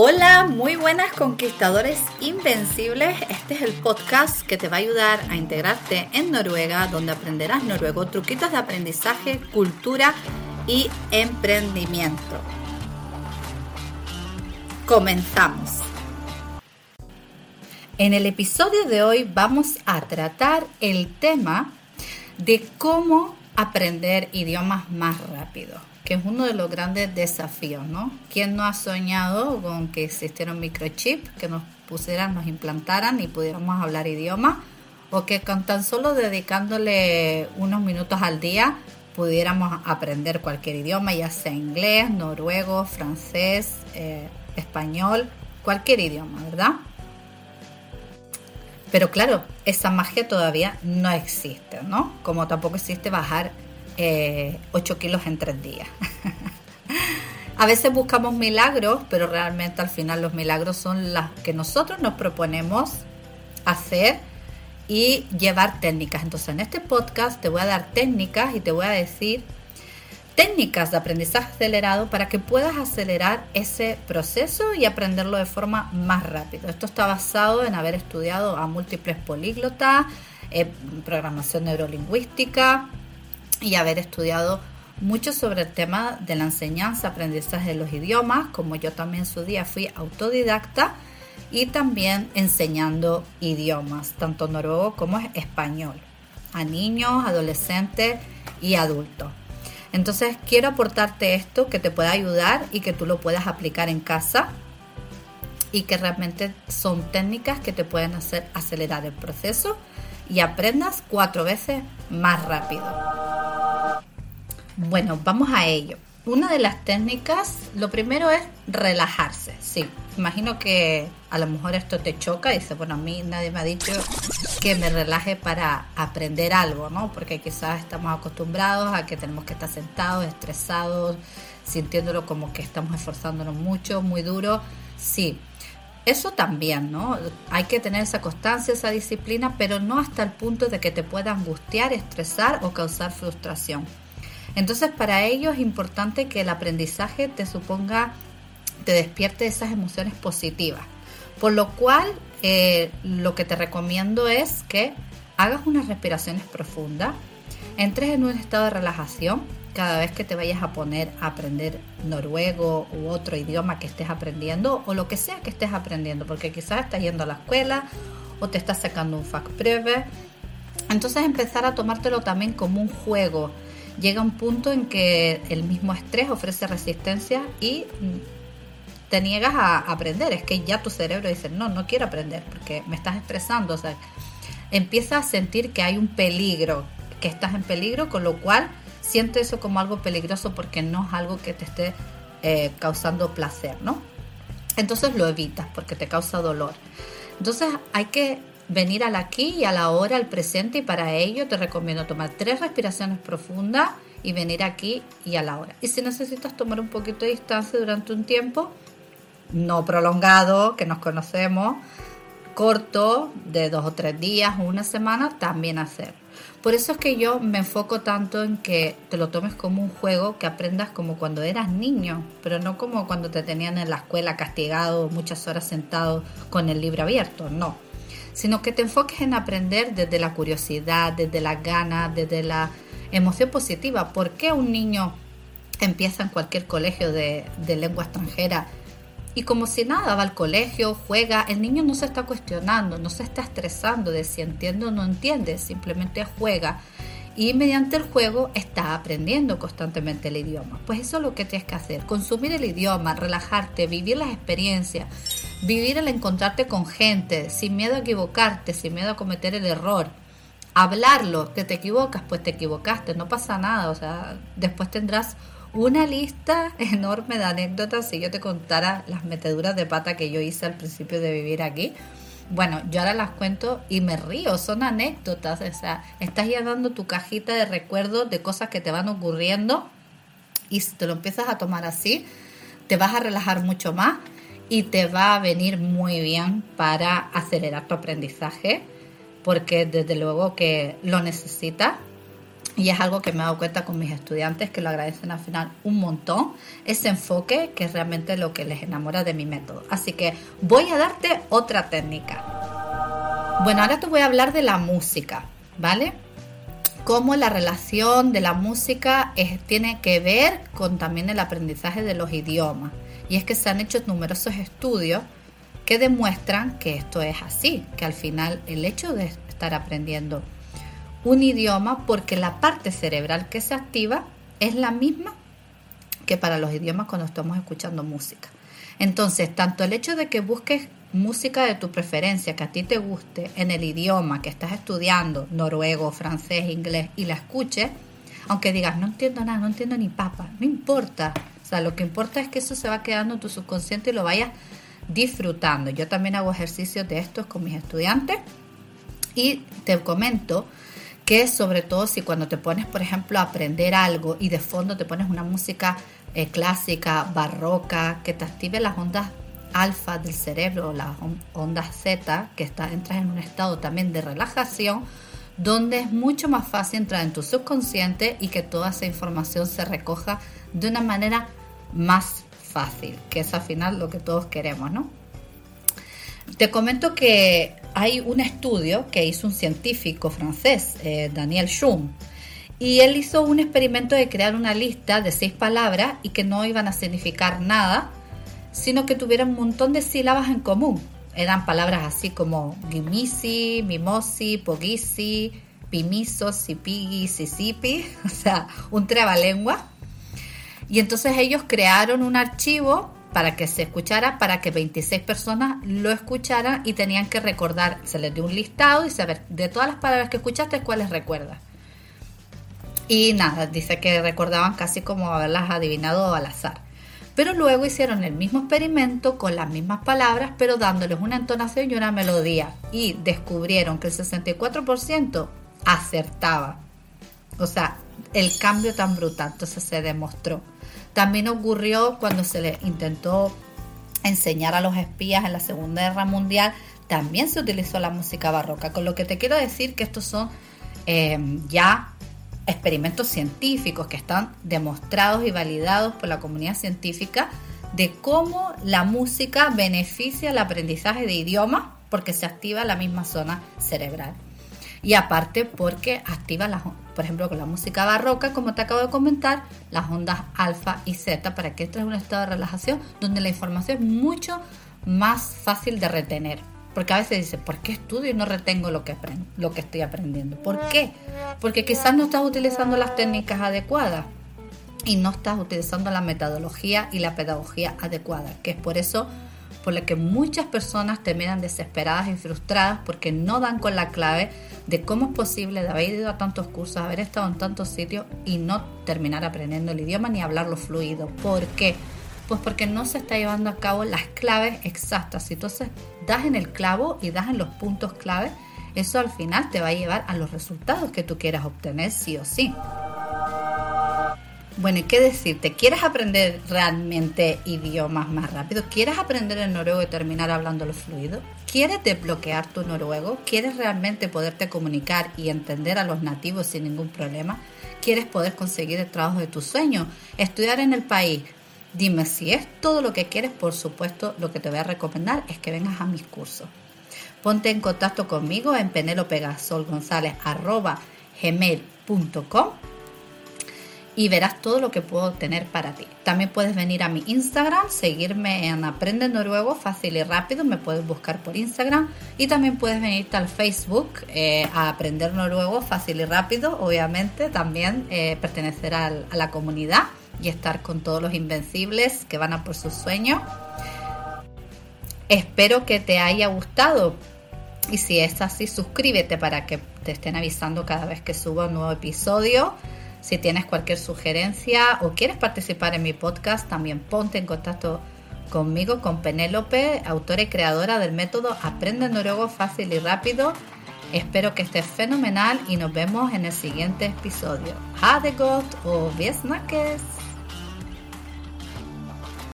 Hola, muy buenas conquistadores invencibles. Este es el podcast que te va a ayudar a integrarte en Noruega, donde aprenderás noruego, truquitos de aprendizaje, cultura y emprendimiento. Comenzamos. En el episodio de hoy vamos a tratar el tema de cómo aprender idiomas más rápido que es uno de los grandes desafíos, ¿no? ¿Quién no ha soñado con que existiera un microchip que nos pusieran, nos implantaran y pudiéramos hablar idioma? O que con tan solo dedicándole unos minutos al día pudiéramos aprender cualquier idioma, ya sea inglés, noruego, francés, eh, español, cualquier idioma, ¿verdad? Pero claro, esa magia todavía no existe, ¿no? Como tampoco existe bajar 8 eh, kilos en 3 días. A veces buscamos milagros, pero realmente al final los milagros son las que nosotros nos proponemos hacer y llevar técnicas. Entonces en este podcast te voy a dar técnicas y te voy a decir técnicas de aprendizaje acelerado para que puedas acelerar ese proceso y aprenderlo de forma más rápida. Esto está basado en haber estudiado a múltiples políglotas, eh, programación neurolingüística, y haber estudiado mucho sobre el tema de la enseñanza, aprendizaje de los idiomas, como yo también en su día fui autodidacta y también enseñando idiomas, tanto noruego como español, a niños, adolescentes y adultos. Entonces quiero aportarte esto que te pueda ayudar y que tú lo puedas aplicar en casa y que realmente son técnicas que te pueden hacer acelerar el proceso y aprendas cuatro veces más rápido. Bueno, vamos a ello. Una de las técnicas, lo primero es relajarse. Sí, imagino que a lo mejor esto te choca. Dice, bueno, a mí nadie me ha dicho que me relaje para aprender algo, ¿no? Porque quizás estamos acostumbrados a que tenemos que estar sentados, estresados, sintiéndolo como que estamos esforzándonos mucho, muy duro. Sí, eso también, ¿no? Hay que tener esa constancia, esa disciplina, pero no hasta el punto de que te pueda angustiar, estresar o causar frustración. Entonces, para ello es importante que el aprendizaje te suponga, te despierte esas emociones positivas. Por lo cual, eh, lo que te recomiendo es que hagas unas respiraciones profundas, entres en un estado de relajación cada vez que te vayas a poner a aprender noruego u otro idioma que estés aprendiendo o lo que sea que estés aprendiendo, porque quizás estás yendo a la escuela o te estás sacando un fac breve. Entonces empezar a tomártelo también como un juego llega un punto en que el mismo estrés ofrece resistencia y te niegas a aprender. Es que ya tu cerebro dice, no, no quiero aprender porque me estás estresando. O sea, empieza a sentir que hay un peligro, que estás en peligro, con lo cual siente eso como algo peligroso porque no es algo que te esté eh, causando placer, ¿no? Entonces lo evitas porque te causa dolor. Entonces hay que venir al aquí y a la hora, al presente, y para ello te recomiendo tomar tres respiraciones profundas y venir aquí y a la hora. Y si necesitas tomar un poquito de distancia durante un tiempo, no prolongado, que nos conocemos, corto, de dos o tres días una semana, también hacer. Por eso es que yo me enfoco tanto en que te lo tomes como un juego, que aprendas como cuando eras niño, pero no como cuando te tenían en la escuela castigado muchas horas sentado con el libro abierto, no sino que te enfoques en aprender desde la curiosidad, desde la ganas, desde la emoción positiva. ¿Por qué un niño empieza en cualquier colegio de, lengua extranjera y como si nada va al colegio, juega, el niño no se está cuestionando, no se está estresando de si entiende o no entiende, simplemente juega y mediante el juego está aprendiendo constantemente el idioma. Pues eso es lo que tienes que hacer, consumir el idioma, relajarte, vivir las experiencias, vivir el encontrarte con gente, sin miedo a equivocarte, sin miedo a cometer el error. Hablarlo, que te equivocas, pues te equivocaste, no pasa nada, o sea, después tendrás una lista enorme de anécdotas. Si yo te contara las meteduras de pata que yo hice al principio de vivir aquí bueno, yo ahora las cuento y me río, son anécdotas, o sea, estás llenando tu cajita de recuerdos de cosas que te van ocurriendo y si te lo empiezas a tomar así, te vas a relajar mucho más y te va a venir muy bien para acelerar tu aprendizaje, porque desde luego que lo necesitas. y es algo que me he dado cuenta con mis estudiantes que lo agradecen al final un montón, ese enfoque que es realmente lo que les enamora de mi método. Así que voy a darte otra técnica. Bueno, ahora te voy a hablar de la música, ¿vale? Cómo la relación de la música tiene que ver con también el aprendizaje de los idiomas. Y es que se han hecho numerosos estudios que demuestran que esto es así, que al final el hecho de estar aprendiendo un idioma porque la parte cerebral que se activa es la misma que para los idiomas cuando estamos escuchando música. Entonces, tanto el hecho de que busques música de tu preferencia, que a ti te guste en el idioma que estás estudiando, noruego, francés, inglés, y la escuches, aunque digas, no entiendo nada, no entiendo ni papa, no importa. O sea, lo que importa es que eso se va quedando en tu subconsciente y lo vayas disfrutando. Yo también hago ejercicios de estos con mis estudiantes y te comento que sobre todo si cuando te pones, por ejemplo, a aprender algo y de fondo te pones una música eh, clásica, barroca, que te active las ondas alfa del cerebro, las ondas Z, que está, entras en un estado también de relajación, donde es mucho más fácil entrar en tu subconsciente y que toda esa información se recoja de una manera más fácil, que es al final lo que todos queremos, ¿no? Te comento que hay un estudio que hizo un científico francés, eh, Daniel Schum, y él hizo un experimento de crear una lista de seis palabras y que no iban a significar nada, sino que tuvieran un montón de sílabas en común. Eran palabras así como gimisi, mimosi, pogisi, pimiso, sipigi, sisipi, o sea, un trabalengua. Y entonces ellos crearon un archivo para que se escuchara, para que 26 personas lo escucharan y tenían que recordar, se les dio un listado y saber de todas las palabras que escuchaste cuáles recuerdas. Y nada, dice que recordaban casi como haberlas adivinado al azar. Pero luego hicieron el mismo experimento con las mismas palabras, pero dándoles una entonación y una melodía. Y descubrieron que el 64% acertaba. O sea, el cambio tan brutal, entonces se demostró. También ocurrió cuando se le intentó enseñar a los espías en la Segunda Guerra Mundial, también se utilizó la música barroca. Con lo que te quiero decir que estos son em, ya experimentos científicos que están demostrados y validados por la comunidad científica de cómo la música beneficia el aprendizaje de idiomas porque se activa la misma zona cerebral. Y aparte porque activa, las, por ejemplo, con la música barroca, como te acabo de comentar, las ondas alfa y zeta para que entres en un estado de relajación donde la información es mucho más fácil de retener. Porque a veces dices, ¿por qué estudio y no retengo lo que, aprendo, lo que estoy aprendiendo? ¿Por qué? Porque quizás no estás utilizando las técnicas adecuadas y no estás utilizando la metodología y la pedagogía adecuada, que es por eso por la que muchas personas terminan desesperadas y frustradas porque no dan con la clave de cómo es posible de haber ido a tantos cursos, haber estado en tantos sitios y no terminar aprendiendo el idioma ni hablarlo fluido. ¿Por qué? Pues porque no se está llevando a cabo las claves exactas. Si entonces das en el clavo y das en los puntos clave, eso al final te va a llevar a los resultados que tú quieras obtener sí o sí. Bueno, ¿y qué decirte? ¿Quieres aprender realmente idiomas más rápido? ¿Quieres aprender el noruego y terminar hablándolo fluido? ¿Quieres desbloquear tu noruego? ¿Quieres realmente poderte comunicar y entender a los nativos sin ningún problema? ¿Quieres poder conseguir el trabajo de tus sueños? ¿Estudiar en el país? Dime si es todo lo que quieres, por supuesto, lo que te voy a recomendar es que vengas a mis cursos. Ponte en contacto conmigo en penelopegasolgonzalez.gmail.com y verás todo lo que puedo tener para ti. También puedes venir a mi Instagram, seguirme en Aprende Noruego fácil y rápido, me puedes buscar por Instagram y también puedes venirte al Facebook eh, a Aprender Noruego fácil y rápido, obviamente también eh, pertenecer a la comunidad y estar con todos los invencibles que van a por sus sueños. Espero que te haya gustado y si es así, suscríbete para que te estén avisando cada vez que suba un nuevo episodio. Si tienes cualquier sugerencia o quieres participar en mi podcast, también ponte en contacto conmigo, con Penélope, autora y creadora del método Aprende Noruego fácil y rápido. Espero que estés fenomenal y nos vemos en el siguiente episodio. Ha de o Viesnaques.